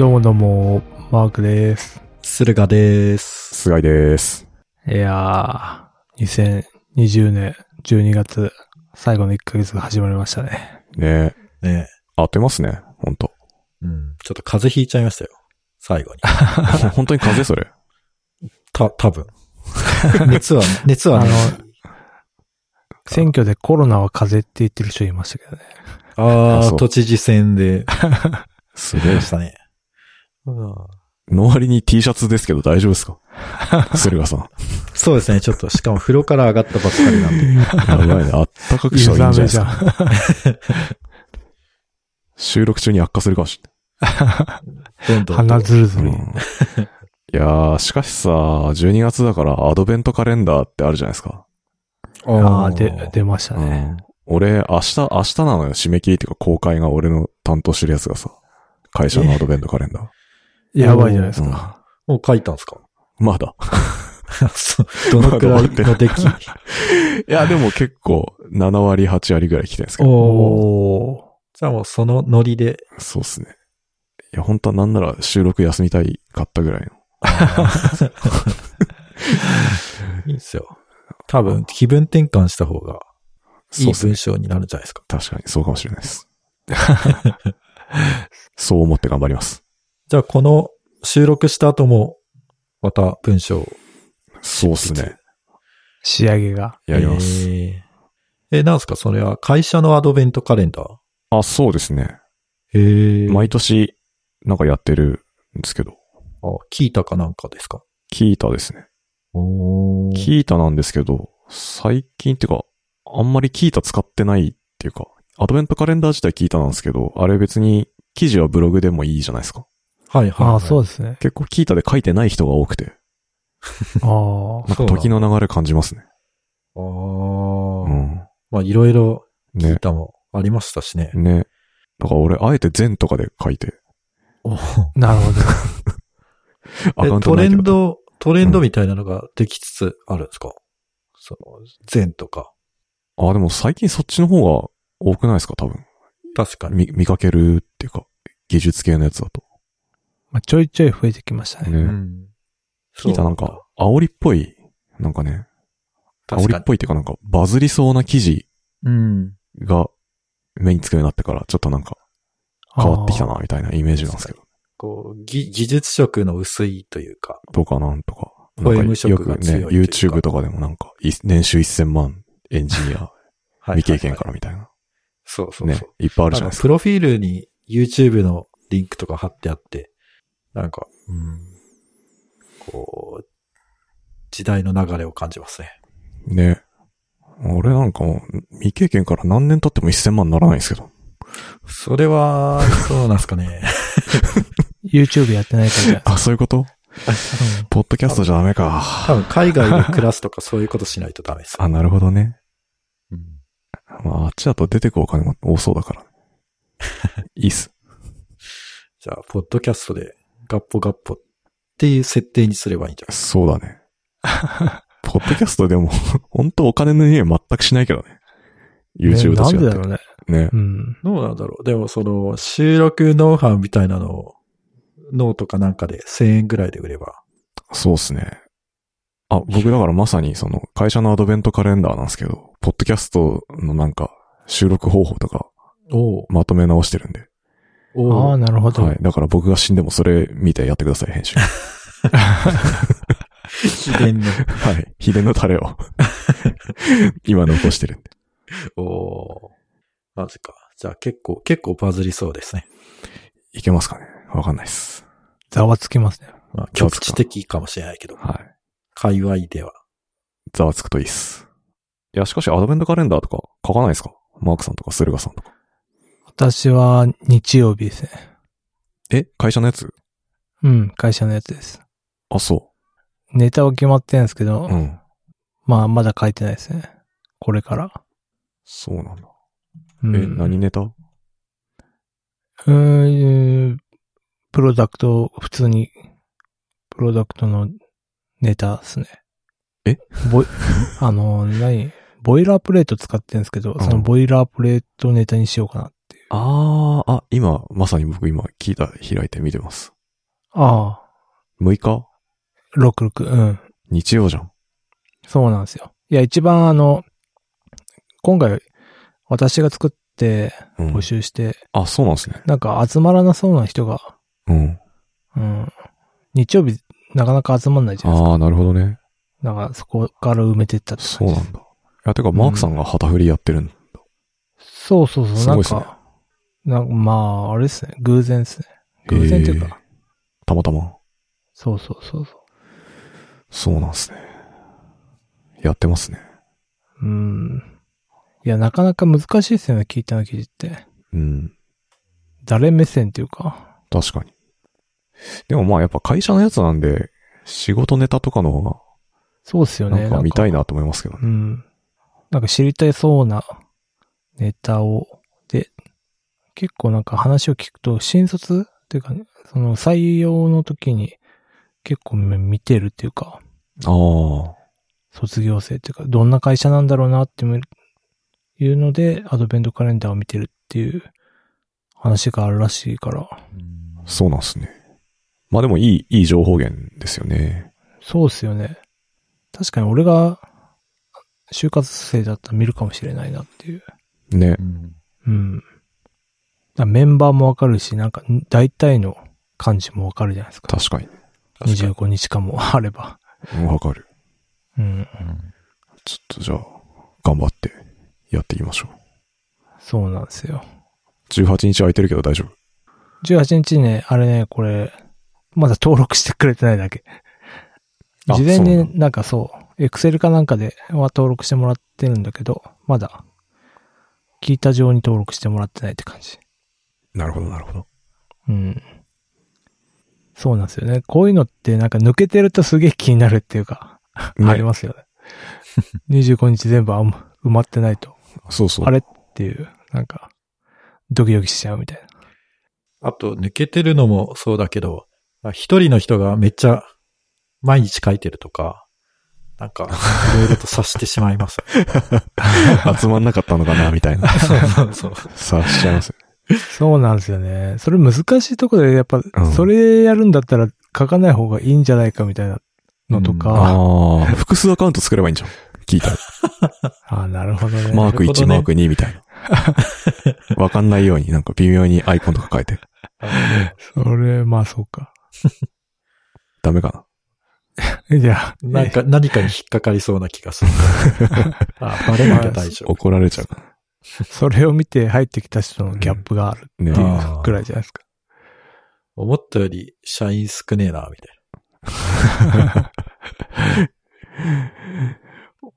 どうもどうも、マークです。駿河です。菅井です。いやー、2020年12月、最後の1ヶ月が始まりましたね。ねね当てますね、ほんと。うん。ちょっと風邪ひいちゃいましたよ。最後に。本当に風邪？それ。た、多分。熱は、熱はね。選挙でコロナは風邪って言ってる人いましたけどね。ああ、都知事選で、すげえで。したね。うんの割に T シャツですけど大丈夫ですか？駿河さん。そうですね、ちょっと、しかも風呂から上がったばっかりなんで。やばいね。あったかくしたらいいんじゃないですか？収録中に悪化するかもしどんどん。鼻ずるずる。れない。やー、しかしさ、12月だからアドベントカレンダーってあるじゃないですか。ああ、で、出ましたうね。ん。俺、明日、明日なのよ。締め切りっていうか公開が俺の担当してるやつがさ。会社のアドベントカレンダー。やばいじゃないですか。もう書いたんですか？まだ。どのくらいの出来？いや、でも結構、7割、8割ぐらい来てるんですけど。おじゃあもうそのノリで。そうっすね。いや、本当はなんなら収録休みたいかったぐらいの。いいっすよ。多分、気分転換した方がいい文。章になるんじゃないですか。確かに、そうかもしれないです。そう思って頑張ります。じゃあ、この収録した後も、また文章をそうっすね。仕上げが。やります。えー、え、なんすか？それは会社のアドベントカレンダー？あ、そうですね。へえ。毎年、なんかやってるんですけど。あ、聞いたかなんかですか？キータですね。おキータなんですけど、最近っていうか、あんまりキータ使ってないっていうか、アドベントカレンダー自体キータなんですけど、あれ別に記事はブログでもいいじゃないですか。はいはい、はい。ああ、そうですね。結構キータで書いてない人が多くて、ああ。なんか時の流れ感じますね。ああ、うん。まあ、いろいろ聞いね。たもありましたしね。ね。だから俺、あえて全とかで書いて、なるほど。アカウントト。レンド、トレンドみたいなのができつつあるんですか、その、全とか。あ、でも最近そっちの方が多くないですか？多分。確かに。見、見かけるっていうか、技術系のやつだと。まあ、ちょいちょい増えてきましたね。ね。うん。キータなんか、煽りっぽい、なんかね、煽確かに。りっぽいっていうかなんか、バズりそうな記事うん。が目につくようになってから、ちょっとなんか変わってきたな、みたいなイメージなんですけど。こう、技技術色の薄いというか。とかなんとか。ポエムなんか色が強いよくね、YouTube とかでもなんか、い年収1000万エンジニア、はい未経験からみたいな。そうそうそう。ね、いっぱいあるじゃないですか。プロフィールに YouTube のリンクとか貼ってあって、なんか、うん、こう、時代の流れを感じますね。ね。俺なんかもう、未経験から何年経っても1000万ならないんですけど。それは、そうなんですかね。YouTube やってないからあ、そういうこと？ポッドキャストじゃダメか。多分海外で暮らすとかそういうことしないとダメです。あ、なるほどね。うんまあ、あっちだと出てくお金も多そうだから。いいっす。じゃあ、ポッドキャストでガッポガッポっていう設定にすればいいんじゃない？そうだね。ポッドキャストでも、本当お金の匂い全くしないけどね。YouTube と違って。ねなんでだろうね。ね。うん。どうなんだろうでもその、収録ノウハウみたいなのを、ノートかなんかで1000円ぐらいで売れば。そうっすね。あ、僕だからまさにその会社のアドベントカレンダーなんですけど、ポッドキャストのなんか収録方法とかおまとめ直してるんで。おああ、なるほど。はい。だから僕が死んでもそれ見てやってください、編集。秘伝の。はい。秘伝のタレを。今残してるんで。おーマジか。じゃあ結構、結構バズりそうですね。いけますかねわかんないっす。ざわつきますね。まあ、局地的かもしれないけど、はい。界隈では。ざわつくといいっす。いや、しかしアドベントカレンダーとか書かないですか？マークさんとか駿河さんとか。私は日曜日ですね。え会社のやつ？うん、会社のやつです。あ、そネタは決まってるんですけど、う。うん。まあ、まだ書いてないですね。これから。そうなんだ。うん、え、何ネタ？うーん、プロダクト、普通に、プロダクトのネタですね。え？ボイ、あの、何？ボイラープレート使ってるんですけど、んそのボイラープレートネタにしようかなっあー、あ、今、まさに僕今聞いた、開いて見てます。ああ、6日？66、うん。日曜じゃん。そうなんですよ。いや、一番あの、今回、私が作って、うん募。集して、あ、そうなんですね。なんか集まらなそうな人が、うん。うん。日曜日、なかなか集まんないじゃないですか。あー、なるほどね。だから、そこから埋めてったってそうなんだ。いや、てか、マークさんが旗振りやってるんだ。そうそうそう、なんすごいっすねか、なんかまあ、あれですね。偶然ですね。偶然っていうか、たまたま。そうそうそうそそうなんですね。やってますね。う。うん。いや、なかなか難しいですよね、聞いたの記事って。うん。誰目線っていうか。確かに。でもまあやっぱ会社のやつなんで、仕事ネタとかの方が、そうっすよね。なんか見たいなと思いますけどね。うん。なんか知りたいそうなネタを、で、結構なんか話を聞くと、新卒っていうか、その採用の時に結構見てるっていうか、ああ。卒業生っていうか、どんな会社なんだろうなっていうので、アドベントカレンダーを見てるっていう話があるらしいから、そうなんですね。まあでもいい、いい情報源ですよね。そうっすよね。確かに俺が就活生だったら見るかもしれないなっていう。ねう。んメンバーもわかるし、なんか大体の感じもわかるじゃないですか。確かに。確かに25日間も あれば。うんわかる。うん。うんちょっとじゃあ、頑張ってやっていきましょそうなんですよ。う。18日空いてるけど大丈夫？18日ね、あれね、これ、まだ登録してくれてないだけ。あ事前になんかそう、エクセルかなんかでは登録してもらってるんだけど、まだ、聞いた上に登録してもらってないって感じ。なるほど、なるほど。うん。そうなんですよね。こういうのってなんか抜けてるとすげえ気になるっていうか、ありますよね。25日全部あんま埋まってないと、そうそう。あれっていう、なんか、ドキドキしちゃうみたいな。あと、抜けてるのもそうだけど、まあ一人の人がめっちゃ毎日書いてるとか、なんか、いろいろと察してしまいます。集まんなかったのかな、みたいな。そうそうそう。さしちゃいます。そうなんですよね。それ難しいところで、やっぱん、それやるんだったら書かない方がいいんじゃないかみたいなのとか、ああ、複数アカウント作ればいいんじゃん。聞いたら。ああ、なるほどね。マーク1、なるほどねマーク2みたいな。わかんないようになんか微妙にアイコンとか変えて。それ、まあそうか。ダメか いや、なんか、何かに引っかかりそうな気がする。あ、バレなきゃ大丈な。夫。怒られちゃうか それを見て入ってきた人のギャップがあるら。ねっていうくらいじゃないですか。思ったより社員少ねえな、みたい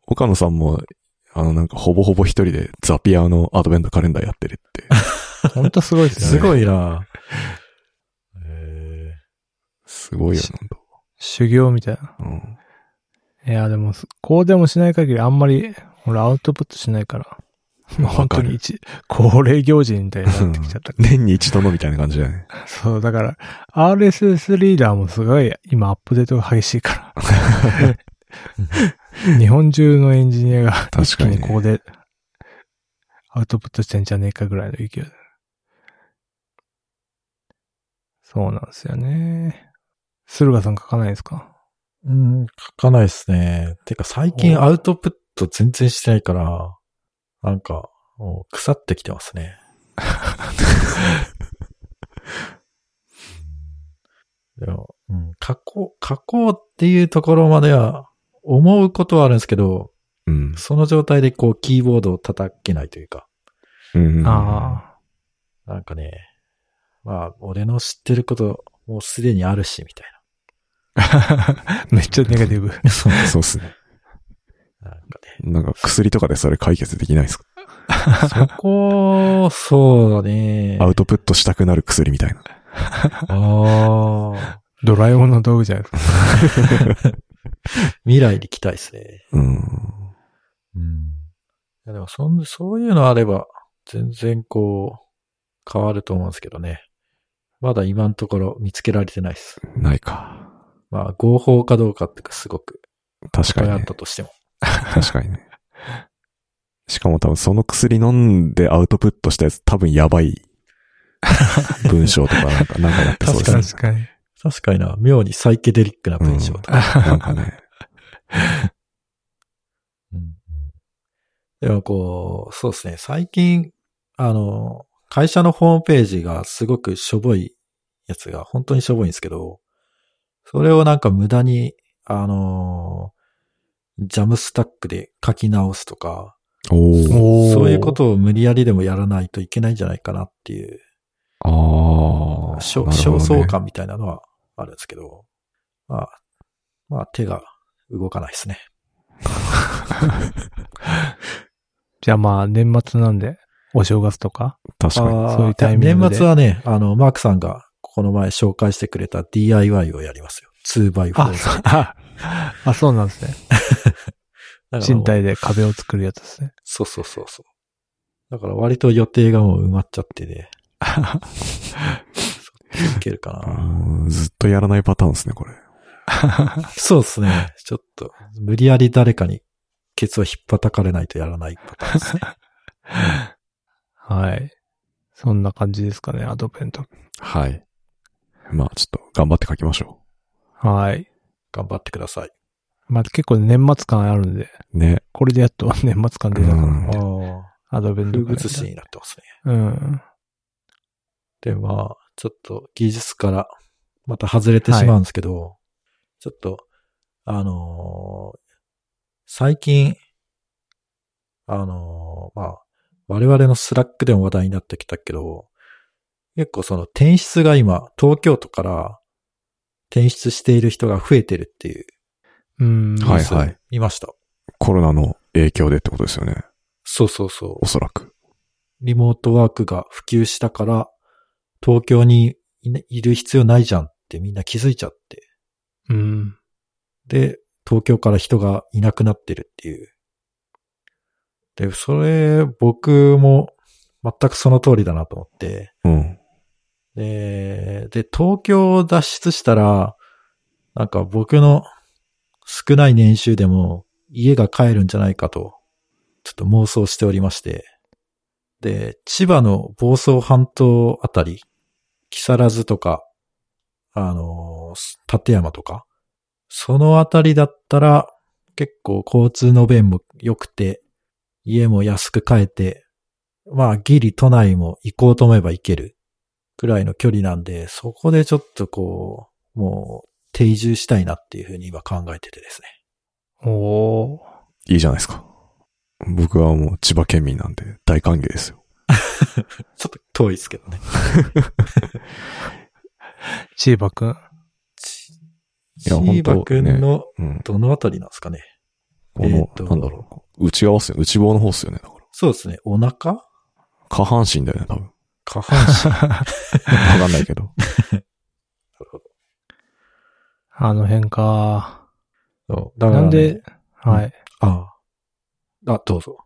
岡野さんも、あのなんかほぼほぼ一人でザピアのアドベントカレンダーやってるって。ほんとすごいですね。すごいな。えすごいよ、なんと。修行みたいな。うん。いや、でも、こうでもしない限りあんまり、俺アウトプットしないから。も う本当に一、恒例行事みたいになってきちゃった。年に一度のみたいな感じだよね。そう、だから、RSS リーダーもすごい今アップデートが激しいから。日本中のエンジニアが確かにねここでアウトプットしてんじゃねえかぐらいの勢いで。そうなんですよね。駿河さん書かないですか？ーうん、書かないですね。てか最近アウトプット全然してないから、なんか、もう腐ってきてますね。でも、うん、書こう、書こうっていうところまでは思うことはあるんですけど、うん。その状態でこうキーボードを叩けないというか、うん。あなんかね、まあ、俺の知ってることもうすでにあるし、みたいあ。めっちゃネガティブ。な。そうそうっすね。なんかなんか薬とかでそれ解決できないですか？ね。そこ、そうだね。アウトプットしたくなる薬みたいな。ああ。ドラえもんの道具じゃないですか。未来に期待ですね。うん。うん。いやでもそん、そういうのあれば、全然こう、変わると思うんですけどね。まだ今のところ見つけられてないです。ないか。まあ、合法かどうかっていうかすごく、確かにね。たとしても。確かにね。しかも多分その薬飲んでアウトプットしたやつ多分やばい 文章とかなんか、なんかやってそうですね。確かに。確かにな、妙にサイケデリックな文章とか。なんかね。うんうんでもこう、そうですね、最近、あの、会社のホームページがすごくしょぼいやつが本当にしょぼいんですけど、それをなんか無駄に、あの、ジャムスタックで書き直すとか、そういうことを無理やりでもやらないといけないんじゃないかなっていう、ああ。ね焦燥感みたいなのはあるんですけど、まあ、まあ手が動かないですね。じゃあまあ、年末なんで、お正月とか？確かに。そういうタイミングで？年末はね、あの、マークさんがこの前紹介してくれた DIY をやりますよ。2x4 あ剤。、あ、あそうなんですね。だからもう身体で壁を作るやつですね。そうそうそうそう。だから割と予定がもう埋まっちゃってね、いけるかうな。んずっとやらないパターンですね、これ。そうですね。ちょっと、無理やり誰かにケツを引っ叩かれないとやらないパターンですね。はい。そんな感じですかね、アドベント。はい。まあ、ちょっと頑張って書きましょはい。頑張ってください。まあ結構年末感あるんで、う。ね。これでやっと 年末感出たかうんら、ああ、アドベント風物詩になってますね。うん。で、まあ、ちょっと技術からまた外れてしまうんですけど、ちょっと、あのー最近、あのーまあ、我々の Slack でも話題になってきたけど、結構その転出が今、東京都から転出している人が増えてるっていううん。はいはい見ました。コロナの影響でってことですよね。そうそうそうお。そらく。リモートワークが普及したから、東京にいる必要ないじゃんってみんな気づいちゃって。うん。で、東京から人がいなくなってるっていう。で、それ、僕も全くその通りだなと思って。うん。で、で、東京を脱出したら、なんか僕の少ない年収でも家が帰るんじゃないかと、ちょっと妄想しておりまして。で、千葉の房総半島あたり、木更津とか、あの、立山とか、そのあたりだったら、結構交通の便も良くて、家も安く買えて、まあギリ都内も行こうと思えば行けるくらいの距離なんで、そこでちょっとこう、もう定住したいなっていうふうに今考えててですね。おー。いいじゃないですか。僕はもう千葉県民なんで大歓迎ですよ。ちょっと遠いですけどね。チーバくん。いやシーバくんのうん。どのあたりなんですかね。この、えなんだろう。内側っすよ。内房の方っすよね。だから。そうですね。お腹？下半身だよね、多分。下半身。わかんないけど。あの辺か。そうだから、ね、なんで、はい。ああ。あ、どうぞ。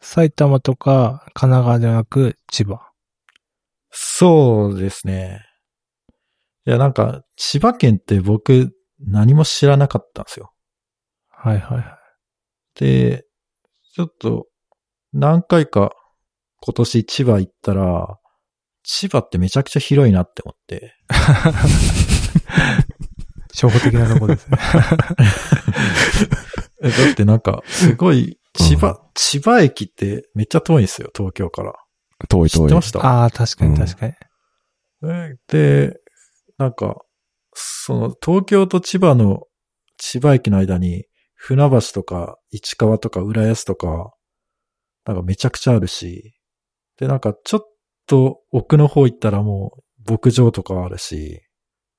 埼玉とか神奈川ではなく千葉。そうですね。いや、なんか、千葉県って僕、何も知らなかったんですよ。はいはいはい。で、ちょっと、何回か今年千葉行ったら、千葉ってめちゃくちゃ広いなって思って。初歩的なとこですね。えだってなんか、すごい、千葉、千葉駅ってめっちゃ遠いんですよ、東京から。遠い遠い。知ってました？ああ、確かに確かに。えで、なんか、その、東京と千葉の、千葉駅の間に、船橋とか、市川とか、浦安とか、なんかめちゃくちゃあるし、で、なんかちょっと奥の方行ったらもう、牧場とかあるし、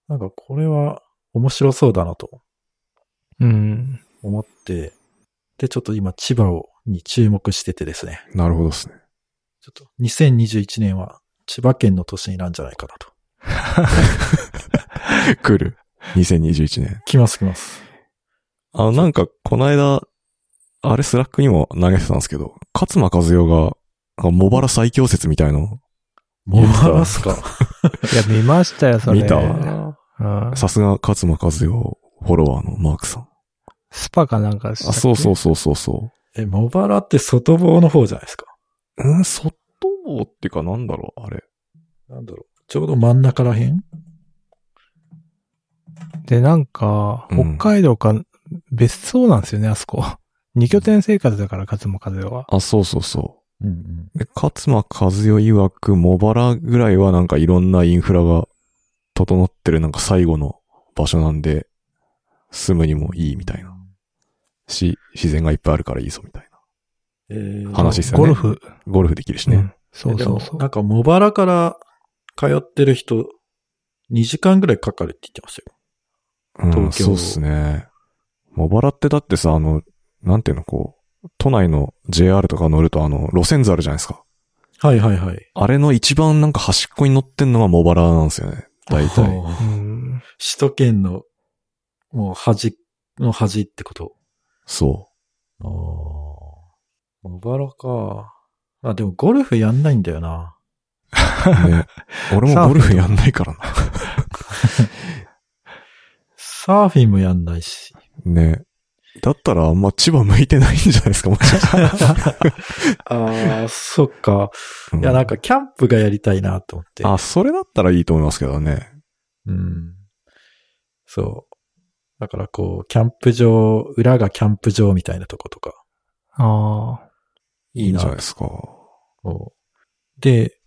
なんかこれは面白そうだなとうん。思って、で、ちょっと今千葉を、に注目しててですね。なるほどですね。ちょっと2021年は千葉県の年になるんじゃないかなと。来る。2021年。来ます来ます。あの、なんか、この間、あれ Slack にも投げてたんですけど、勝間和代が、か茂原最強説みたいの、もう話すか？いや、見ましたよ、それ。見た？うん。さすが勝間和代フォロワーのマークさん。スパかなんかしたっあ、けそうそうそうそうそえ、茂原って外房の方じゃないですか？うん、外房っていうかなんだろう、あれ。なんだろう。ちょうど真ん中らへん？で、なんか、うん北海道か、別荘なんですよね、あそこ。二拠点生活だから、勝間和代は。あ、そうそうそうんうん。勝間和代曰く、茂原ぐらいはなんかいろんなインフラが整ってるなんか最後の場所なんで、住むにもいいみたいな。し、自然がいっぱいあるからいいぞみたいな。えー話ですよねゴルフ。ゴルフできるしね。うん。そうそうそう。なんか茂原から通ってる人、2時間ぐらいかかるって言ってましたよ。うん、東京そうっすね。茂原ってだってさ、あの、なんていうの、こう、都内の JR とか乗るとあの、路線図あるじゃないですか。はいはいはい。あれの一番なんか端っこに乗ってんのが茂原なんですよね。大体。首都圏の、もう端の端ってこと。そああ。茂原か。あ、でもゴルフやんないんだよな。う。ね。俺もゴルフやんないからな。サーフィンもやんないし。ね。だったらあんま千葉向いてないんじゃないですか、もしかしたら。ああ、そっか。うんいや、なんかキャンプがやりたいなと思って。あ、それだったらいいと思いますけどね。うん。そう。だからこう、キャンプ場、裏がキャンプ場みたいなとことか。ああ。いいんじゃないとですか。で、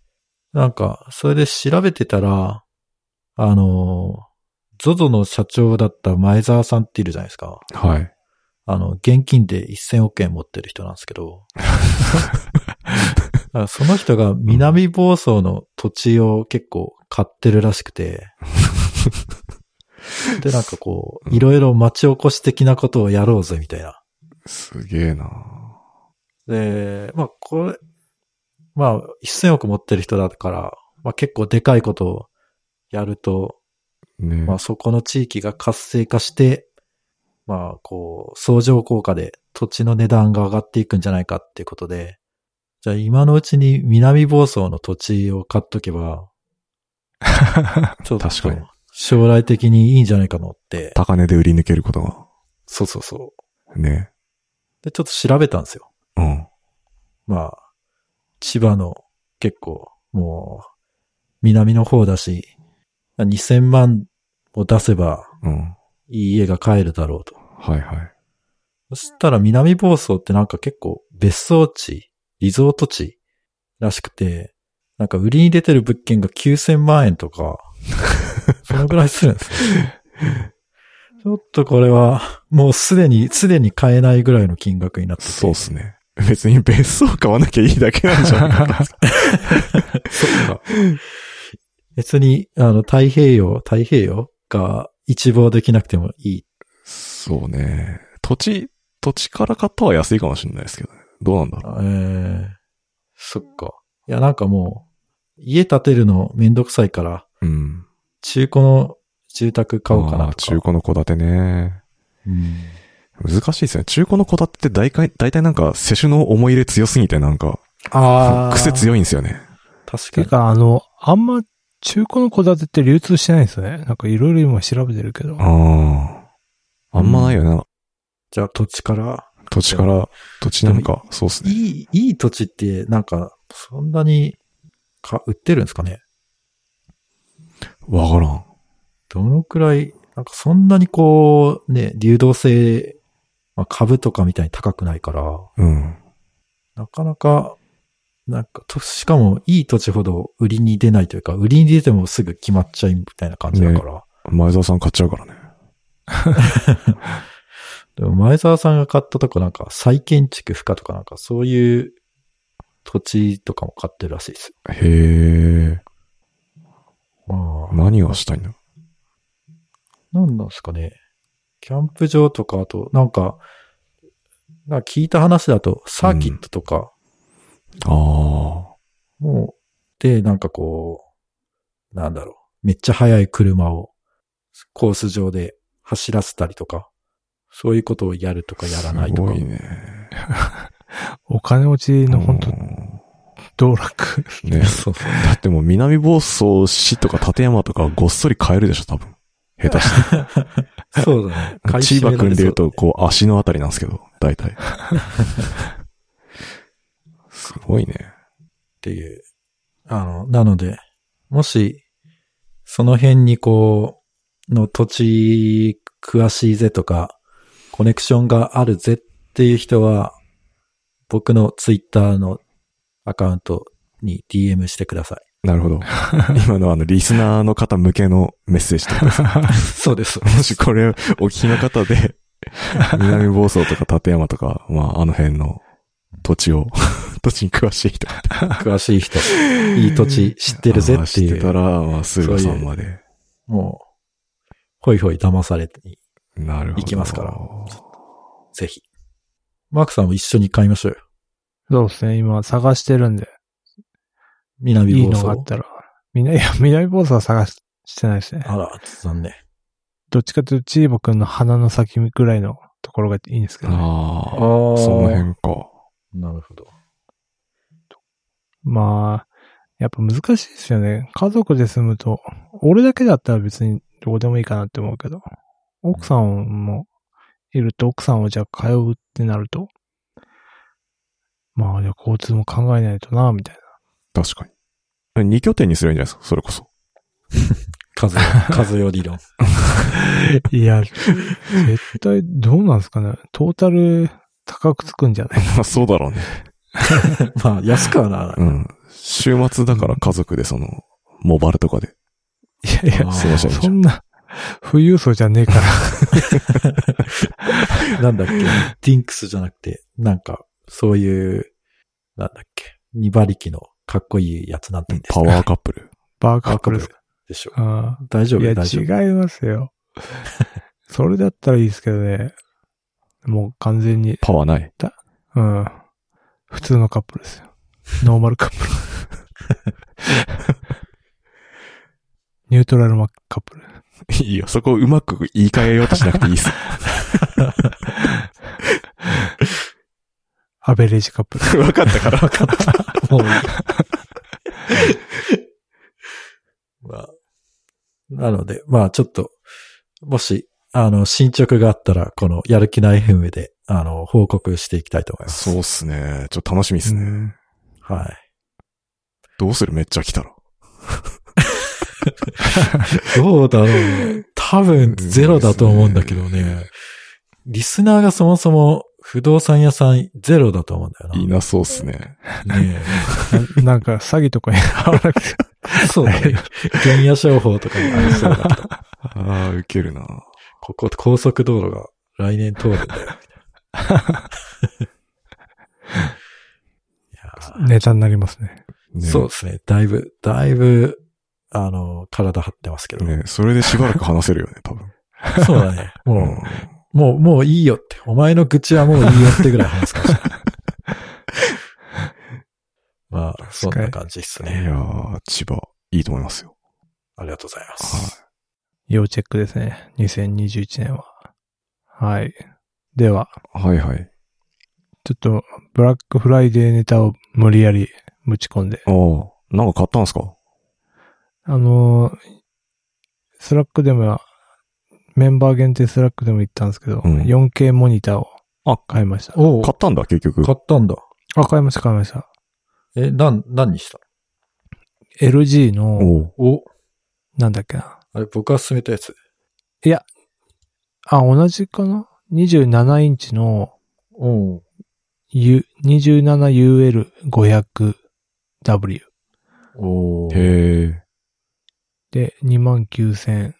なんか、それで調べてたら、あの、ZOZO の社長だった前澤さんっているじゃないですか。はい。あの、現金で1000億円持ってる人なんですけど、その人が南房総の土地を結構買ってるらしくて、で、なんかこう、いろいろ町おこし的なことをやろうぜみたいな。すげえなで、まあ、これ、まあ、1000億持ってる人だから、まあ結構でかいことをやると、ね。まあそこの地域が活性化して、まあこう、相乗効果で土地の値段が上がっていくんじゃないかっていうことで、じゃあ今のうちに南房総の土地を買っとけば、ちょっと確かに将来的にいいんじゃないかなって。高値で売り抜けることが。そうそうそう。ね。で、ちょっと調べたんですよ。うん。まあ、千葉の結構もう南の方だし、2000万を出せばうん。いい家が買えるだろうと。はいはい。そしたら南房総ってなんか結構別荘地、リゾート地らしくて、なんか売りに出てる物件が9000万円とか、そのぐらいするんですよ。ちょっとこれは、もうすでに、すでに買えないぐらいの金額になってて。そうっすね。別に別荘買わなきゃいいだけなんじゃないかな。そっか。別に、あの、太平洋、太平洋が一望できなくてもいい。そうね。土地、土地から買ったは安いかもしれないですけどね。どうなんだろえー、そっか。いや、なんかもう、家建てるのめんどくさいから、う。うん。中古の住宅買おうかなとか。中古の戸建てね。うん難しいですね。中古の戸建てって大体、大体なんか、世種の思い入れ強すぎてなんか、ああ。癖強い。いんですよね。確かに。てか、あの、あんま中古の戸建てって流通してないんですよね。なんかいろいろ今調べてるけど。ああ。あんまないよな。じゃあ土地から、土地から、土地なんか、そうっすね。いい、いい土地って、なんか、そんなに、か、売ってるんですかね？わからん。どのくらい、なんかそんなにこう、ね、流動性、まあ、株とかみたいに高くないから、うん。なかなか、なんか、としかもいい土地ほど売りに出ないというか、売りに出てもすぐ決まっちゃいみたいな感じだから。前澤さん買っちゃうからね。でも前澤さんが買ったとこなんか再建築不可とかなんかそういう土地とかも買ってるらしいですよ。へえ。まあ、何をしたいんだなんなんですかね。キャンプ場とか、あと、なんか、なんか聞いた話だと、サーキットとか、ああ。もう、で、なんかこう、なんだろう、めっちゃ速い車をコース上で走らせたりとか、そういうことをやるとかやらないとか。すごいね。お金持ちの本当うん道楽。ね。そ うそう。だってもう南房総市とか立山とかごっそり買えるでしょ、多分。下手し そうだね。て。千葉君で言うと、こう足のあたりなんですけど、大体。すごいね。っていう。あの、なので、もし、その辺にこう、の土地詳しいぜとか、コネクションがあるぜっていう人は、僕のツイッターのアカウントに DM してください。なるほど。今のあの、リスナーの方向けのメッセージとですね そうです。もしこれお聞きの方で、南房総とか立山とか、まああの辺の土地を、土地に詳しい人。詳しい人、いい土地知ってるぜっていあー知ってたう、ら、まあ、駿河さんまで。もう、ほいほい騙されて、なるほど。行きますからぜひ。マークさんも一緒に買いましょうよ。そうですね。今探してるんで、南房いいのがあ総っ。たら。みんな、いや、南房総は探ししてないですね。あら、残念。どっちかというと、チーボくんの鼻の先ぐらいのところがいいんですけど、ね。ああ、あその辺か。なるほど。まあ、やっぱ難しいですよね。家族で住むと、俺だけだったら別にどうでもいいかなって思うけど、奥さんもいると奥さんをじゃあ通うってなると、まあ、じゃあ交通も考えないとな、みたいな。確かに。二拠点にすればいいんじゃないですかそれこそ。数よ、数よ理論。いや、絶対どうなんですかね。トータル高くつくんじゃない？まあそうだろうね。まあ、安くはならない。うん。週末だから家族でその、モバルとかでいやいやあー、過ごしゃいいじゃん。そんな、富裕層じゃねえから。なんだっけ、ディンクスじゃなくて、なんか、そういう、なんだっけ、二馬力のかっこいいやつなんて言うんですか？パワーカップル。バーカップルでしょ。あ大丈ーいや。違いますよ。それだったらいいですけどね。もう完全に、パワーない？うん。普通のカップルですよ。ノーマルカップル。ニュートラルマカップル。いいよ、そこをうまく言い換えようとしなくていいっす。アベレージカップル。わかったから。わかった。もういい。まあ、なので、まあちょっと、もし、あの、進捗があったら、このやる気ない FM で、あの、報告していきたいと思います。そうっすね。ちょっと楽しみっすね。うんはい。どうする？めっちゃ来たら。どうだろうね。多分ゼロだと思うんだけどね。リスナーがそもそも不動産屋さんゼロだと思うんだよな。いなそうっすね。ね ななんか詐欺とかに合わなくて。え そうだね。原野商法とかにありそうだけど。ああ、ウケるな。ここ高速道路が来年通るんだよ。ネタになりますね。ねそうですね。だいぶ、だいぶ、あの、体張ってますけど。ねそれでしばらく話せるよね、多分。そうだね。うもう、もう、もういいよって。お前の愚痴はもういいよってぐらい話すかもしれない。まあ、そんな感じですいね。やー、千葉、いいと思いますよ。ありがとうございまはす。要チェックですね。2021年は。はい。では、い。はいはい。ちょっと、ブラックフライデーネタを無理やりぶち込んで。ああ、なんか買ったんすか？あのーSlack でも、メンバー限定 Slack でも言ったんですけど、うん 4K モニターをあ買いました。おう買ったんだ、結局。買ったんだ。あ、買いました、買いました。え、なん、何にした？LG の、おうお、なんだっけな。あれ、僕が勧めたやつ？あ、同じかな ?27 インチのおう U、27UL500W おうへえ。で2万9000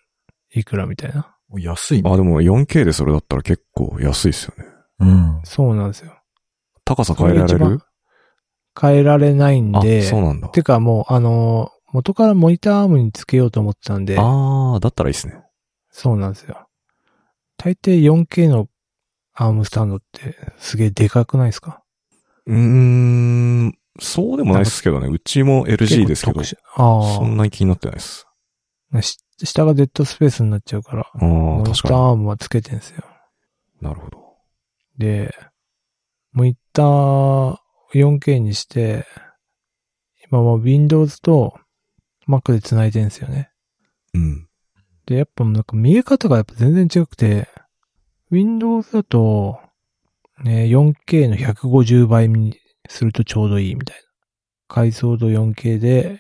いくらみたいな。安いね。あ、でも 4K でそれだったら結構安いっすよね。うん。そうなんですよ。高さ変えられる？変えられないんあ、で、そうなんだ。てかもう、あのー元からモニターアームにつけようと思ってたんで、ああ、だったらいいっすね。そうなんですよ。大抵 4K のアームスタンドってすげえでかくないですか？うーん、そうでもないっすけどね。うちも LG ですけど、結構特殊あそんなに気になってないです。下がデッドスペースになっちゃうから、ああ、モニターアームはつけてんですよ。に。なるほど。で、モニター 4K にして、今もう Windows と Mac で繋いでんですよね。うん。で、やっぱなんか見え方がやっぱ全然違くて、Windows だと、ね、4K の150倍にするとちょうどいいみたいな。解像度 4K で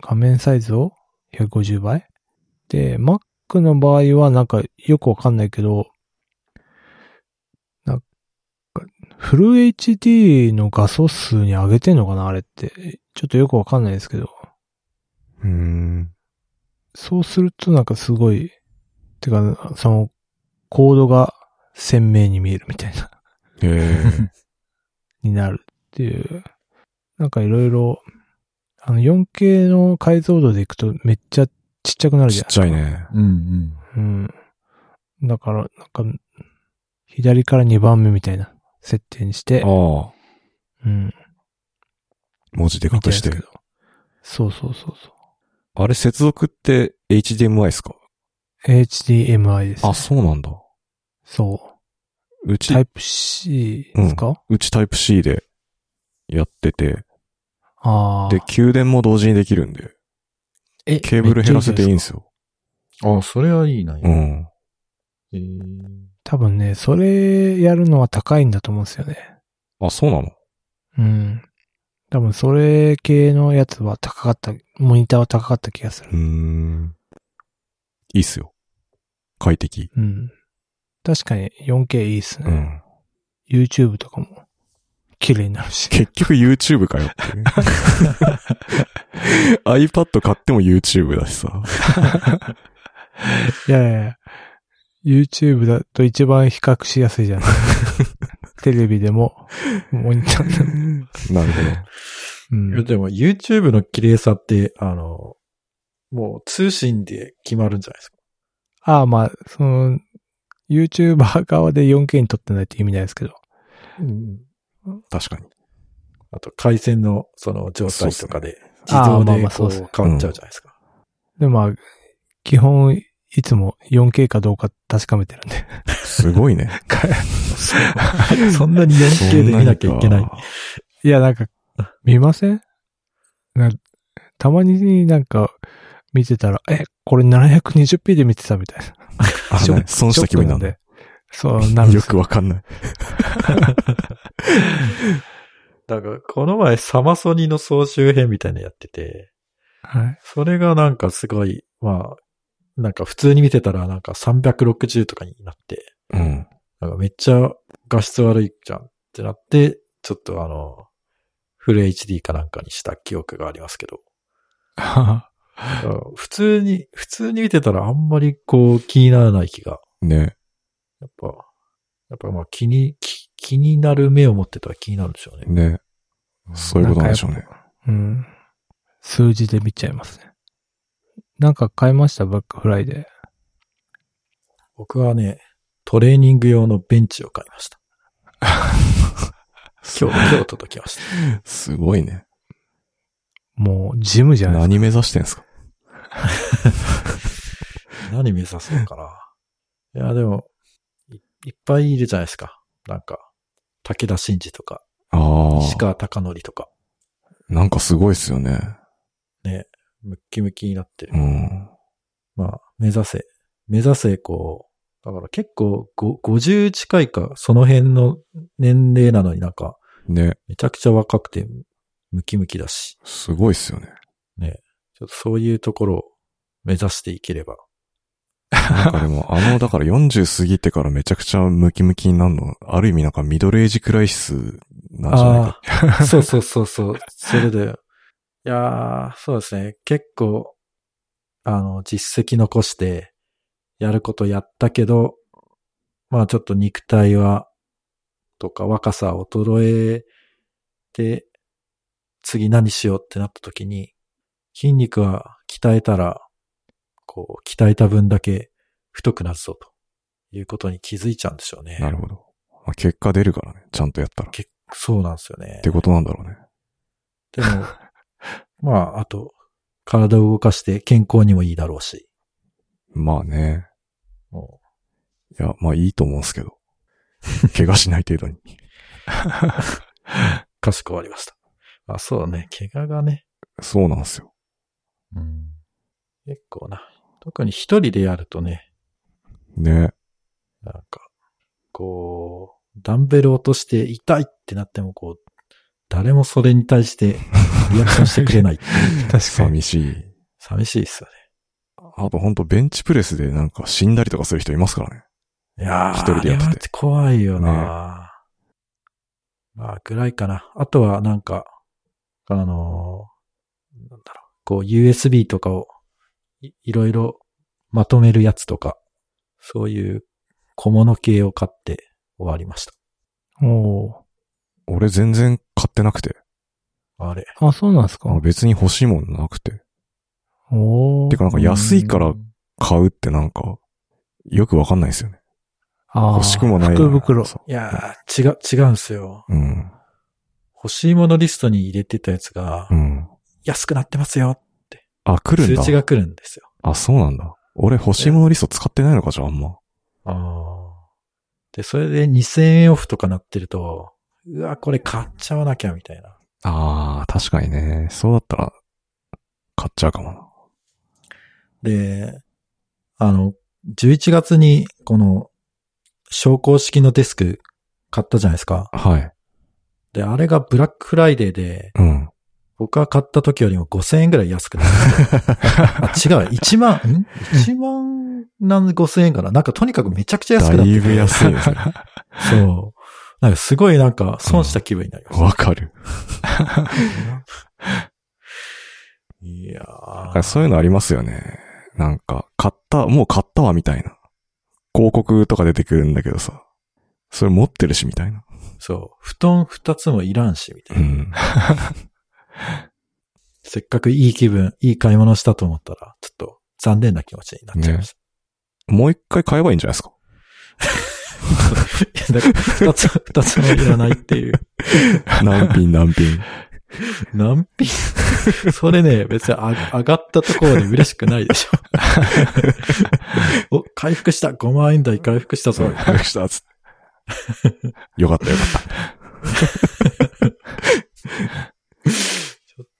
画面サイズを150倍？で、Mac の場合はなんかよくわかんないけど、なんか、フル HD の画素数に上げてんのかなあれって。ちょっとよくわかんないですけど。うーん。そうするとなんかすごい、てか、その、コードが鮮明に見えるみたいな、へえ。になるっていう。なんかいろいろ、あの 4K の解像度でいくとめっちゃちっちゃくなるじちっゃないですか。ちゃいね。うんうん。うん。だから、なんか、左から2番目みたいな設定にしてあ、あ。うん。文字でかくしてるそうそうそうそう。あれ接続って HDMI ですか？HDMI です、ね。あ、そうなんだ。そう。うちタイ、プ C ですか、うちタイプ C でやってて、ああ。で、給電も同時にできるんで、えケーブル減らせていいんですよ。あ、それはいいな。うん。えー多分ね、それやるのは高いんだと思うんですよね。あ、そうなの？うん。多分それ系のやつは高かった、モニターは高かった気がするうー。ん。いいっすよ。快適。うん。確かに 4K いいっすね。うん。YouTube とかも綺麗になるし。結局 YouTube かよって iPad 買っても YouTube だしさ。いやいや YouTube だと一番比較しやすいじゃない テレビでも、モニターでも。なるほど。うん。でも YouTube の綺麗さって、あの、もう通信で決まるんじゃないですか？ああ、まあ、その、YouTuber 側で 4K に撮ってないって意味ないですけど。うん。確かに。あと回線のその状態とかで自動でこう変わっちゃうじゃないですか。で、まあ、基本、いつも 4K かどうか確かめてるんで。すごいね。そんなに 4K で見なきゃいけない。いや、なんか、見ません？なたまになんか、見てたら、え、これ 720p で見てたみたいな。あ、ね、損した気分になんで。そう、なるよすくわかんない。だから、この前サマソニの総集編みたいなのやってて、はい。それがなんかすごい、まあ、なんか普通に見てたらなんか360とかになって、うん。なんかめっちゃ画質悪いじゃんってなって、ちょっとあの、フル HD かなんかにした記憶がありますけど、普通に、普通に見てたらあんまりこう気にならない気が、ね。やっぱ、やっぱまあ気に、気気になる目を持ってたら気になるんでしょうね。ね。そういうことなんでしょうね。うん。数字で見ちゃいますね。なんか買いました？バックフライで。僕はね、トレーニング用のベンチを買いました。今日、今日届きました。すごいね。もう、ジムじゃない何目指してんすか？何目指すのかな。いや、でもい、いっぱいいるじゃないですか。なんか、武田真治とか、あ石あ。川貴則とか、なんかすごいっすよね。ね、ムッキムキになってる。うん。まあ、目指せ、目指せ、こう、だから結構ご、50近いか、その辺の年齢なのになんか、ね。めちゃくちゃ若くて、ムキムキだし、すごいっすよね。ちょっとそういうところを目指していければ。なんかでも、あの、だから40過ぎてからめちゃくちゃムキムキになるの、ある意味なんかミドルエイジクライシスなんじゃないか。そうそうそうそう。それで、いやー、そうですね。結構、あの、実績残して、やることやったけど、まあちょっと肉体は、とか若さ衰えて、次何しようってなった時に、筋肉は鍛えたら、こう、鍛えた分だけ太くなるぞ、ということに気づいちゃうんでしょうね。なるほど。まあ結果出るからね。ちゃんとやったら。っ結そうなんですよね。てことなんだろうね。でも、まあ、あと、体を動かして健康にもいいだろうし。まあね。もいや、まあいいと思うんすけど。怪我しない程度に。う、かしこまりました。あ、そうね。怪我がね。そうなんすよ。うん。結構な。特に一人でやるとね、ね。なんか、こダンベル落として痛いってなってもこう、誰もそれに対してリアクションしてくれないっていう。確かに。寂しい。寂しいっすよあとほんとベンチプレスでなんか死んだりとかする人いますからね。ね。いやー、一人でやっててあれは怖いよな、まあ、ぐらいかな。あとはなんか、あのーなんだろう、こう USB とかをいいろいろまとめるやつとか、そういう小物系を買って終わりました。おー俺全然買ってなくて。あれ。あ、そうなんですかあ別に欲しいもんなくて。おーてかなんか安いからうん買うってなんか、よくわかんないですよね。あー欲しくもない。福袋。そいやー、違う、違うんすよ。ううん。欲しいものリストに入れてたやつがう、ん。安くなってますよ。あ、来るんだ。通知が来るんですよ。あ、そうなんだ。俺欲しいものリスト使ってないのか、じゃああんま。ああ。で、それで2000円オフとかなってると、うわ、これ買っちゃわなきゃみたいな。ああ、確かにね。そうだったら、買っちゃうかもな。で、あの、11月にこの、昇降式のデスク買ったじゃないですか。はい。で、あれがブラックフライデーで、うん。僕が買った時よりも5000円ぐらい安くなって あ、違う、1万、ん ?1 万なんで5000円かな？なんかとにかくめちゃくちゃ安くなっだいぶ安いですね。そう。なんかすごいなんか損した気分になりました。わかる。いやーそういうのありますよね。なんか、買った、もう買ったわ、みたいな。広告とか出てくるんだけどさ。それ持ってるし、みたいな。そう。布団二つもいらんし、みたいうな。ん。せっかくいい気分、いい買い物したと思ったら、ちょっと残念な気持ちになっちゃいましもう一回買えばいいんじゃないですか？た。いやだから二つ、二つもいらないっていう。何品何品？何品？それね、別に上が上がったところで嬉しくないでしょ。お、回復した !5 万円台回復したぞ。回復した、つ。よかったよかった。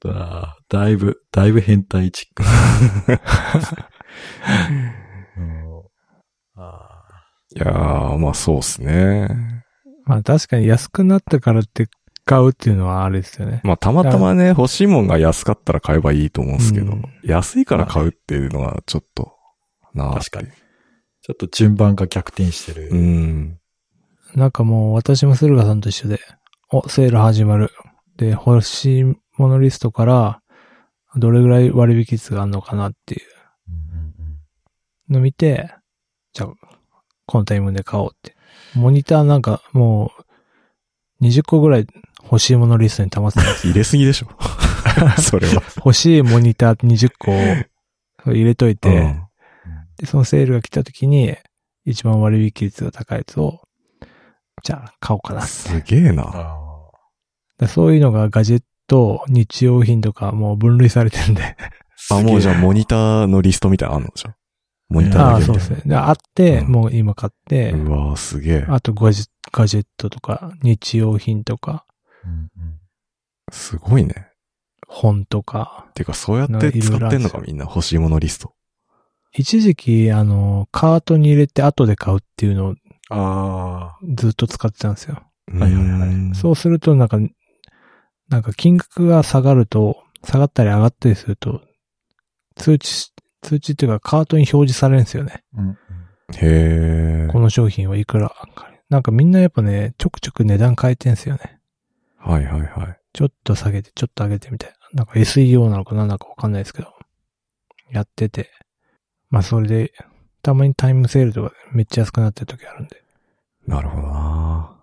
だいぶ、だいぶ変態チック。うんあいやー、まあそうっすね。まあ確かに安くなったからって買うっていうのはあれですよね。まあたまたまね、欲しいもんが安かったら買えばいいと思うんですけど、うん安いから買うっていうのはちょっと、なあ。確かに。ーちょっと順番が逆転してる。うん。なんかもう私も駿河さんと一緒で、お、セール始まる。で、欲しいものリストから、どれぐらい割引率があるのかなっていうのを見て、じゃあ、このタイミングで買おうって。モニターなんかもう、20個ぐらい欲しいものリストに溜まってたんですよ入れすぎでしょ。それは。欲しいモニター20個を入れといて、うんで、そのセールが来た時に、一番割引率が高いやつを、じゃあ買おうかなって。すげえな。そういうのがガジェット、日用品とかもう分類されてるんで。ー あ、もうじゃあモニターのリストみたいなのあんのじゃん。モニターああ、だけみたいそうですね。で、あって、うんもう今買って、な。うわーすげえ。あとガジェガジェットとか、日用品とか、うんうんすごいね。本とか。てか、そうやって使ってんのかみんな欲しいものリスト。一時期、あの、カートに入れて後で買うっていうのをあずっと使ってたんですよ。はいはいはいうんそうすると、なんか、なんか金額が下がると、下がったり上がったりすると、通知、通知っていうかカートに表示されるんですよね。あ。うんうんへえ。この商品はいくらか。なんかみんなやっぱね、ちょくちょく値段変えてんすよね。はいはいはい。ちょっと下げて、ちょっと上げてみたいな。なんか SEO なのか何なのかわかんないですけど。やってて。まあそれで、たまにタイムセールとかでめっちゃ安くなってる時あるんで。なるほどな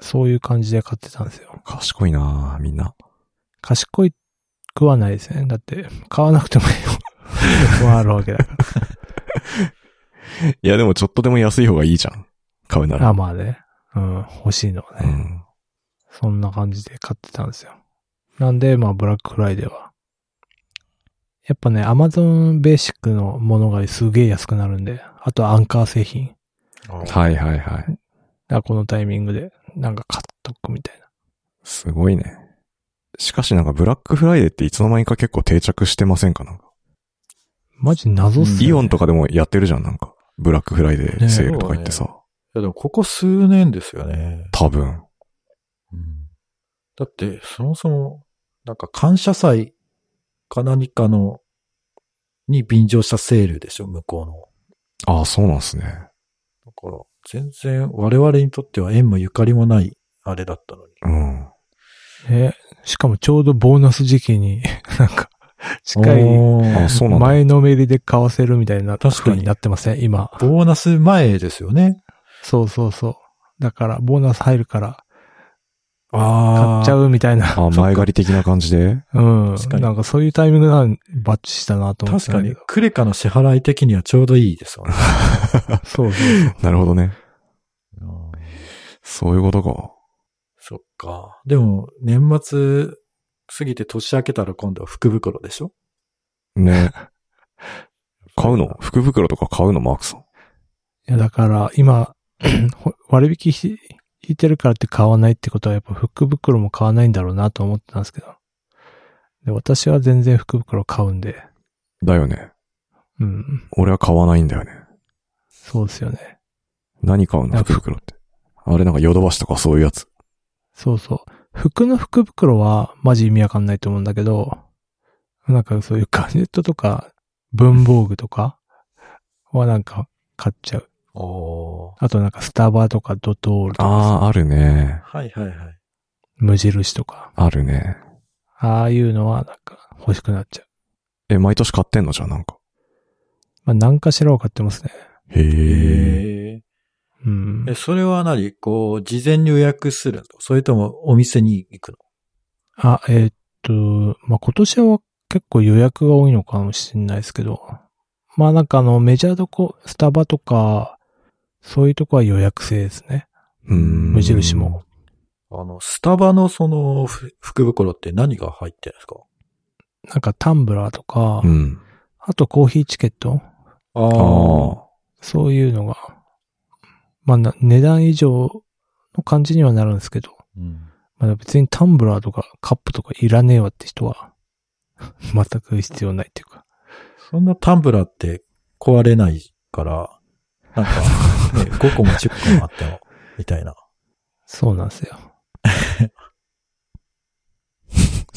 そういう感じで買ってたんですよ。賢いなみんな。賢いくはないですね。だって、買わなくてもいいよ。はあるわけだか いやでもちょっとでも安い方がいいじゃん。買うなら。ら。あ、まあね。うん、欲しいのはね。うん。そんな感じで買ってたんですよ。なんで、まあ、ブラックフライデーは。やっぱね、アマゾンベーシックのものがすげえ安くなるんで、あとはアンカー製品。はいはいはい。このタイミングで、なんか買っとくみたいな。すごいね。しかしなんかブラックフライデーっていつの間にか結構定着してませんか？なんか。マジ謎っすね。イオンとかでもやってるじゃん、なんか。ブラックフライデーセールとか言ってさ。やでもここ数年ですよね。多分。うんだって、そもそも、なんか感謝祭か何かの、に便乗したセールでしょ、向こうの。ああ、そうなんですね。だから、全然我々にとっては縁もゆかりもないあれだったのに。うん。え、しかもちょうどボーナス時期に、なんか、近いおーあそうなんだ前のめりで買わせるみたいな確かに風になってません今。ボーナス前ですよね。そうそうそう。だから、ボーナス入るから、買あっちゃうみたいな。ああ、前借り的な感じで？うん。確かになんかそういうタイミングがバッチしたなと思って確かにクレカの支払い的にはちょうどいいですよね。そうそうそう。なるほどね。うんそういうことか。そっか。でも、年末過ぎて年明けたら今度は福袋でしょ？ね。買うの？福袋とか買うの？マークさん。いや、だから、今、ほ割引ひ引いてるからって買わないってことは、やっぱ福袋も買わないんだろうなと思ってたんですけど。で私は全然福袋買うんで。だよね。うん。俺は買わないんだよね。そうですよね。何買うの？福袋って。あれなんかヨドバシとかそういうやつ。そうそう。服の福袋はマジ意味わかんないと思うんだけど、なんかそういうガジェットとか文房具とかはなんか買っちゃう。あとなんかスタバとかドトールとかああ、あるね。はいはいはい。無印とか、あるね。ああいうのはなんか欲しくなっちゃう。え、毎年買ってんのじゃあなんか？まあ何かしらは買ってますね。へえ。うん。え、それは何？こう、事前に予約するんですかそれともお店に行くの？あ、えーっと、まあ今年は結構予約が多いのかもしれないですけど、まあなんかあのメジャーどこ、スタバとか、そういうとこは予約制ですね。うーん。無印も。あの、スタバのそのふ福袋って何が入ってるんですか？なんかタンブラーとか、うん。あとコーヒーチケットあああ。そういうのが、まあな値段以上の感じにはなるんですけど、うん。まあ別にタンブラーとかカップとかいらねえわって人は、全く必要ないっていうか。そんなタンブラーって壊れないから、なんか、ね、5個も10個もあっても、みたいな。そうなんですよ。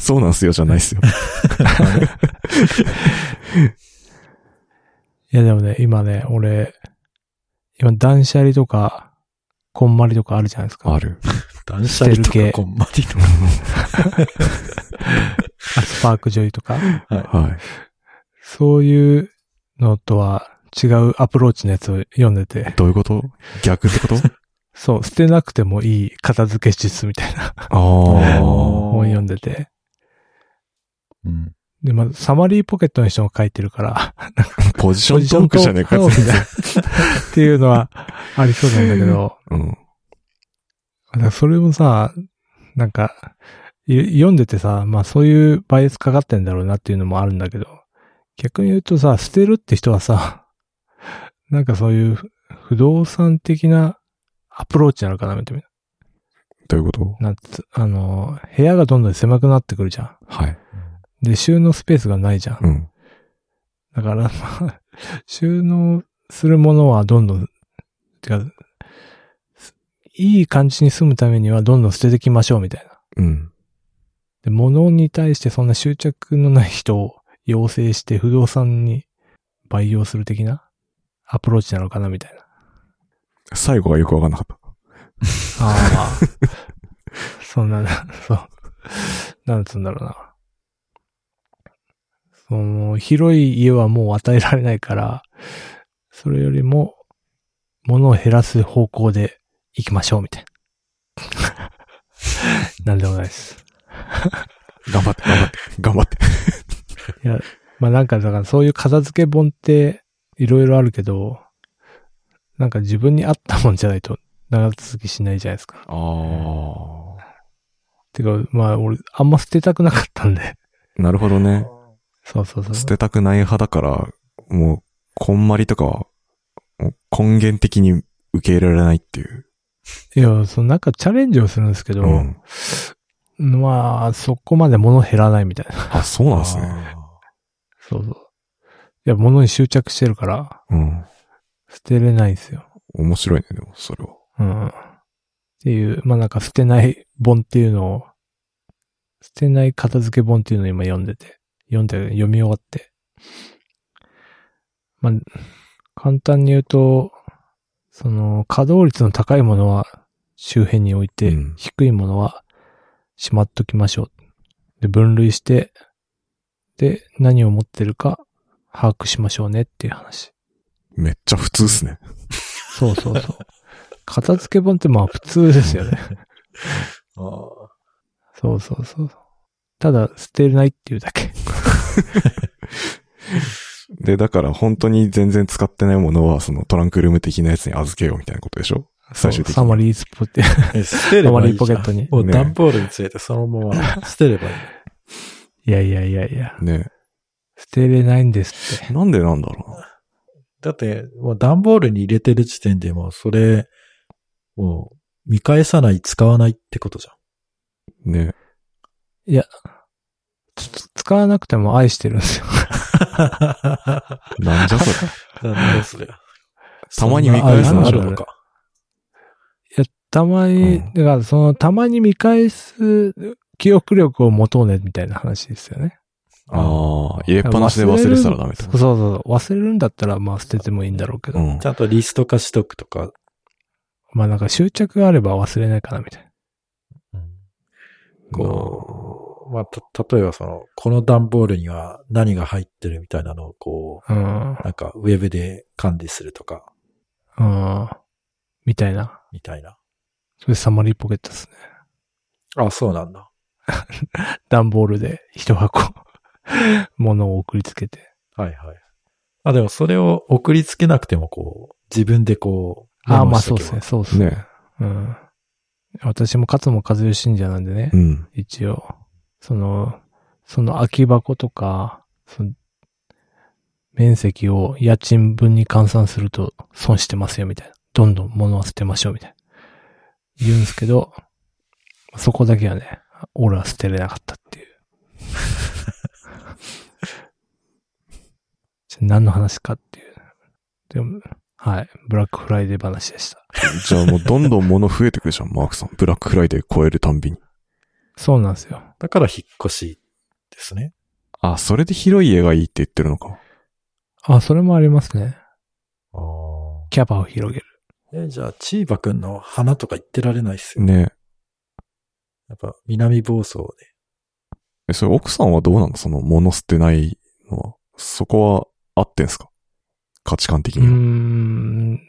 そうなんすよじゃないっすよ。いやでもね、今ね、俺、今断捨離とか、こんまりとかあるじゃないですか。ある。断捨離とかこんまりとか。あ spark joy とか。はい。そういうのとは違うアプローチのやつを読んでて、どういうこと？逆ってこと？そう、捨てなくてもいい片付け術みたいなああ。本読んでて。うん。で、まず、サマリーポケットの人が書いてるから、ポジショントークじゃねえかポジショントークっていうのはありそうなんだけど、うん。だそれもさ、なんか、い読んでてさ、まあそういうバイアスかかってんだろうなっていうのもあるんだけど、逆に言うとさ、捨てるって人はさ、なんかそういう不動産的なアプローチなのかなみたいな。どういうこと？なんつ、あの、部屋がどんどん狭くなってくるじゃん。はい。で、収納スペースがないじゃん。うん。だから、まあ、収納するものはどんどん、てか、すいい感じに住むためにはどんどん捨てていきましょうみたいな。うん。で、物に対してそんな執着のない人を養成して不動産に培養する的なアプローチなのかなみたいな。最後がよくわかんなかった。ああ。そんな、そう。なんつうんだろうな。その、広い家はもう与えられないから、それよりも、物を減らす方向で行きましょうみたいな。なんでもないです。頑張って、頑張って、頑張って。いや、まあなんか、だからそういう片付け本っていろいろあるけど、なんか自分に合ったもんじゃないと長続きしないじゃないですか。ああ。てか、まあ俺、あんま捨てたくなかったんで。なるほどね。そうそうそう。捨てたくない派だから、もう、こんまりとかは、根源的に受け入れられないっていう。いや、そのなんかチャレンジをするんですけど、うん。まあ、そこまで物減らないみたいな。あ、そうなんですね。そうそう。いや、物に執着してるから、うん。捨てれないんですよ。面白いね、でも、それは。うん。っていう、まあなんか捨てない本っていうのを、捨てない片付け本っていうのを今読んでて、読んで、読み終わって。まあ、簡単に言うと、その、稼働率の高いものは周辺に置いて、うん低いものはしまっときましょう。で、分類して、で、何を持ってるか把握しましょうねっていう話。めっちゃ普通っすね。そうそうそう。片付け本ってまあ普通ですよね。あそうそうそう。ただ、捨てないっていうだけ。で、だから本当に全然使ってないものは、そのトランクルーム的なやつに預けようみたいなことでしょ？最終的に。サマリースポって。え捨てればいいじゃんたまにポケットにもうね段ボールについてそのまま捨てればいい。いやいやいやいや。ね捨てれないんですって。なんでなんだろうな。だって、もう段ボールに入れてる時点でもうそれ、もう見返さない、使わないってことじねちょっと使わなくても愛してるんですよ。ゃん。なんじゃそれ。なんだそれ。たまに見返すのあるのか。いや、たまに、うんだからその、たまに見返す記憶力を持とうね、みたいな話ですよね。ああ、入れっぱなしで忘れてたらダメだそう。そうそう。忘れるんだったら、まあ捨ててもいいんだろうけど。うんち。ゃんとリスト化しとくとか。まあなんか執着があれば忘れないかな、みたいこう、まあ、た、例えばその、この段ボールには何が入ってるみたいなのをこな。う、なんかウェブで管理するとか、うん。うん。みたいな。みたいな。それサマリーポケットですね。あ、そうなんだ。段ボールで一箱、物を送りつけて。はいはい。あ、でもそれを送りつけなくてもこう、自分でこう、ああ、まあそうですね。そうですね。ねうん。私も勝も和義信者なんでね。うん。一応。その、その空き箱とか、その面積を家賃分に換算すると損してますよ、みたいな。どんどん物を捨てましょう、みたいな。言うんですけど、そこだけはね、俺は捨てれなかったっていう。じゃあ何の話かっていう。でも、はい。ブラックフライデー話でした。じゃあもうどんどん物増えてくるじゃん、マークさん。ブラックフライデー超えるたんびに。そうなんですよ。だから引っ越しですね。あ、それで広い家がいいって言ってるのか。あ、それもありますね。あキャパを広げる。え、じゃあ、チーバくんの花とか言ってられないっすよ。ねやっぱ、南房総で。え、それ奥さんはどうなのその物捨てないのは。そこは合ってんすか？価値観的には。ん。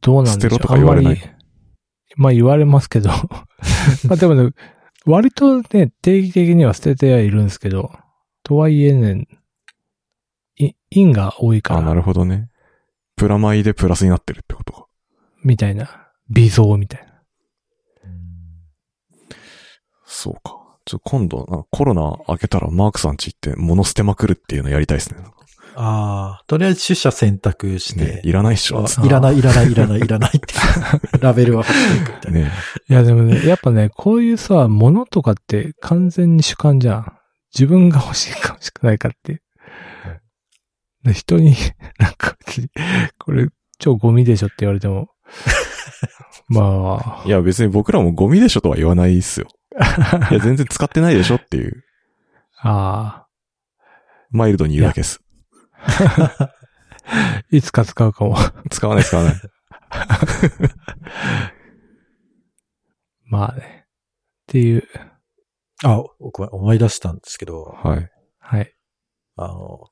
どうなんでしょう捨てろとか言われない？まあ言われますけど。まあでもね、割とね、定期的には捨ててはいるんですけど、とはいえね、い陰が多いかあ、なら、るほどね。プラマイでプラスになってるってことか。みたいな。微増みたいな。そうか。ちょ、今度、コロナ明けたらマークさんち行って物捨てまくるっていうのやりたいですね。ああ、とりあえず取捨選択して、ね、いらないっしょ。あいらない、いらない、いらない、いらないって、ラベルを貼っていくみたいな。ね。いやでもね、やっぱね、こういうさ、物とかって完全に主観じゃん。自分が欲しいか欲しくないかっていう。で人に、なんかこれ超ゴミでしょって言われても、まあ、いや、別に僕らもゴミでしょとは言わないっすよ。いや、全然使ってないでしょっていう、あマイルドに言うだけです。あ、いつか使うかも。使わない使わない。まあね。っていう、あ、僕は思い出したんですけど、はい。はい。あの、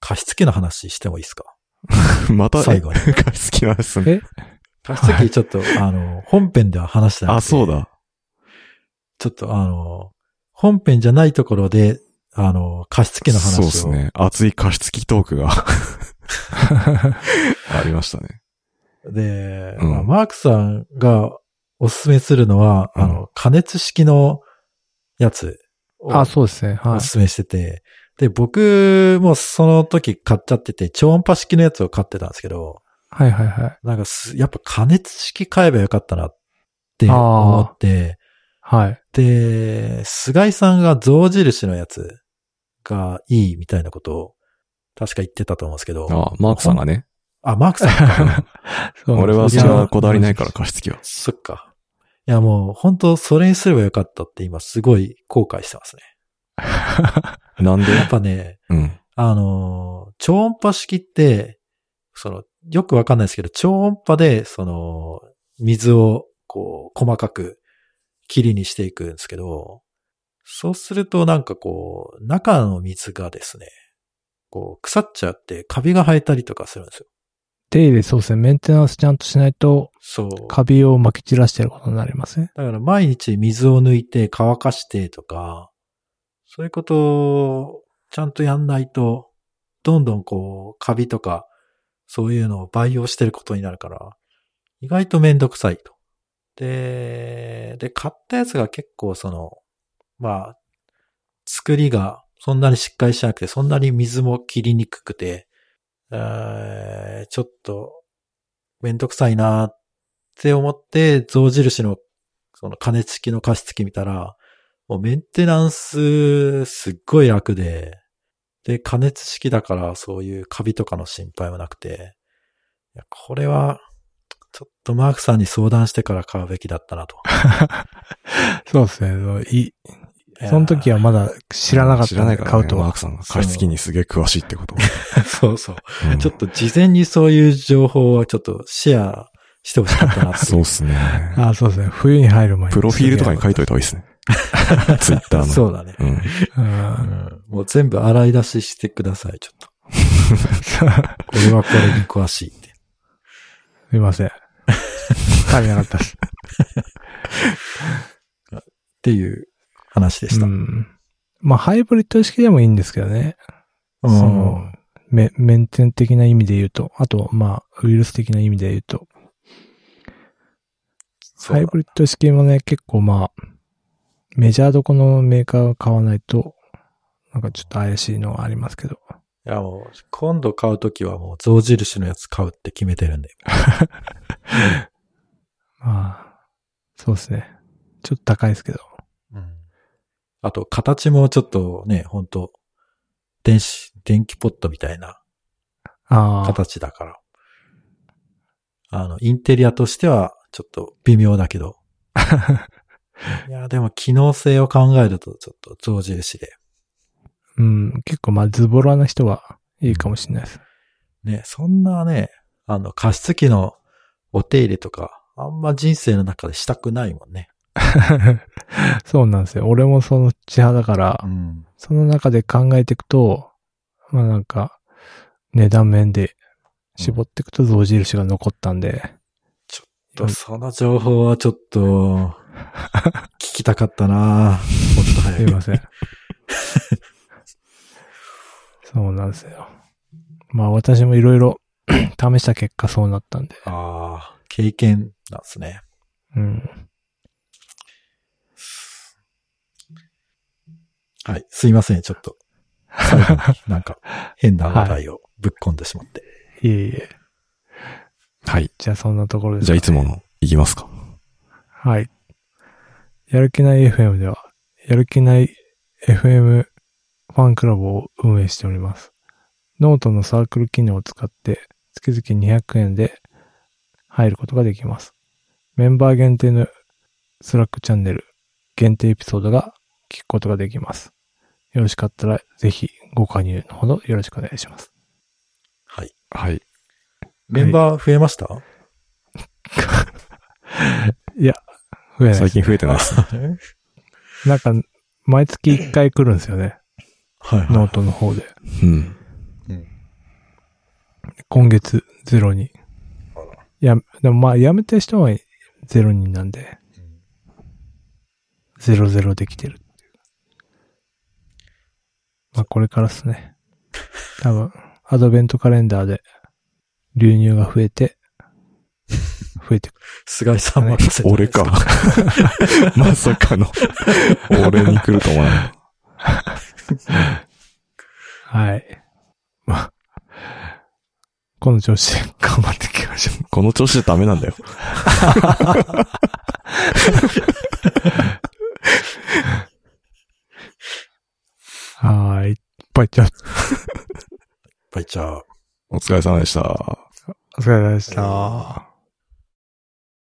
加湿器の話してもいいですか？また、最後に。好きなんですね。加湿器ちょっと、あの、本編では話してない。あ、そう。だ。ちょっとあの、本編じゃないところで、あの、加湿器の話を。そうですね。熱い加湿器トークが ありましたね。で、うんまあマークさんがおすすめするのは、うんあの、加熱式のやつをあ、そうですね。はい。おすすめしてて、で、僕もその時買っちゃってて、超音波式のやつを買ってたんですけど、はいはいはい。なんかす、やっぱ加熱式買えばよかったなって思って、はい。で、菅井さんが象印のやつがいいみたいなことを確か言ってたと思うんですけど、あ、マークさんがね。あ、マークさんか。俺はそんなこだわりないから、か。加湿器は。そっか。いやもう、本当それにすればよかったって今すごい後悔してますね。なんで？やっぱね、うん。あのー超音波式って、その、よくわかんないですけど、超音波で、その、水を、こう、細かく、霧にしていくんですけど、そうするとなんかこう、中の水がですね、こう、腐っちゃって、カビが生えたりとかするんですよ。手入れそうですね。メンテナンスちゃんとしないと、そう。カビを撒き散らしてることになりますね。だから毎日水を抜いて乾かしてとか、そういうことをちゃんとやんないと、どんどんこう、カビとか、そういうのを培養してることになるから、意外とめんどくさいと。で、で、買ったやつが結構その、まあ、作りがそんなにしっかりしなくて、そんなに水も切りにくくて、えーちょっと、めんどくさいなって思って、象印のその加熱式の加湿器見たら、もうメンテナンスすっごい楽で、で、加熱式だからそういうカビとかの心配もなくて、これは、ちょっとマークさんに相談してから買うべきだったなと。そうですね。いその時はまだ知らなかった知らないから、ね、買うとはマーク。さんが加湿器にすげえ詳しいってこと。そうそう。うんちょっと事前にそういう情報はちょっとシェアしてほしかったなってい そうっすね。あそうですね。冬に入る前に。プロフィールとかに書いといた方がいいですね。ツイッターの。そうだね、うん。うんうんもう全部洗い出ししてください、ちょっと。俺はこれに詳しいって。すいません。足りなかったです。っていう話でした。うん。まあ、ハイブリッド式でもいいんですけどね。うんその、メ、メンテン的な意味で言うと、あと、まあ、ウイルス的な意味で言うと、ハイブリッド式もね、結構まあ、メジャーどこのメーカーを買わないと、なんかちょっと怪しいのはありますけど。いやもう、今度買うときはもう象印のやつ買うって決めてるんで。まあ、そうですね。ちょっと高いですけど。うん。あと、形もちょっとね、本当電子、電気ポットみたいなああ、形だから。あの、インテリアとしてはちょっと微妙だけど。いや、でも機能性を考えるとちょっと象印で。うん、結構まあ、ズボラな人はいいかもしれないです。ね、そんなね、あの、加湿器のお手入れとか、あんま人生の中でしたくないもんね。そうなんですよ。俺もその地派だから、ん。その中で考えていくと、まあなんか、値段面で絞っていくと象印が残ったんで、と、その情報はちょっと、聞きたかったなもっと早く。すいません。そうなんですよ。まあ私もいろいろ 試した結果そうなったんで。ああ、経験なんですね。うん。はい。すいません、ちょっと。最後になんか、変な話題をぶっ込んでしまって。いえいえ。はい。じゃあそんなところですじゃあいつもの、いきますか。はい。やる気ない FM では、やる気ない FM ファンクラブを運営しております。ノートのサークル機能を使って、月々200円で入ることができます。メンバー限定のSlack チャンネル、限定エピソードが聞くことができます。よろしかったら、ぜひご加入のほどよろしくお願いします。はい。はい。メンバー増えました、いや、増えないです。最近増えてないです。なんか、毎月1回来るんですよね。はいはい。ノートの方で。うん。今月ゼロに。や、でもまあ、辞めた人はゼロ人なんで、ゼロゼロできてるっていう。まあ、これからですね。多分、アドベントカレンダーで流入が増えて、増えてく菅井さん任せて。俺か。まさかの、俺に来ると思わない。はい。まあ、この調子で頑張っていきましょう。この調子じゃダメなんだよ。はーい。いっぱいじゃあバイチャー。お疲れ様でした。疲れ様でした。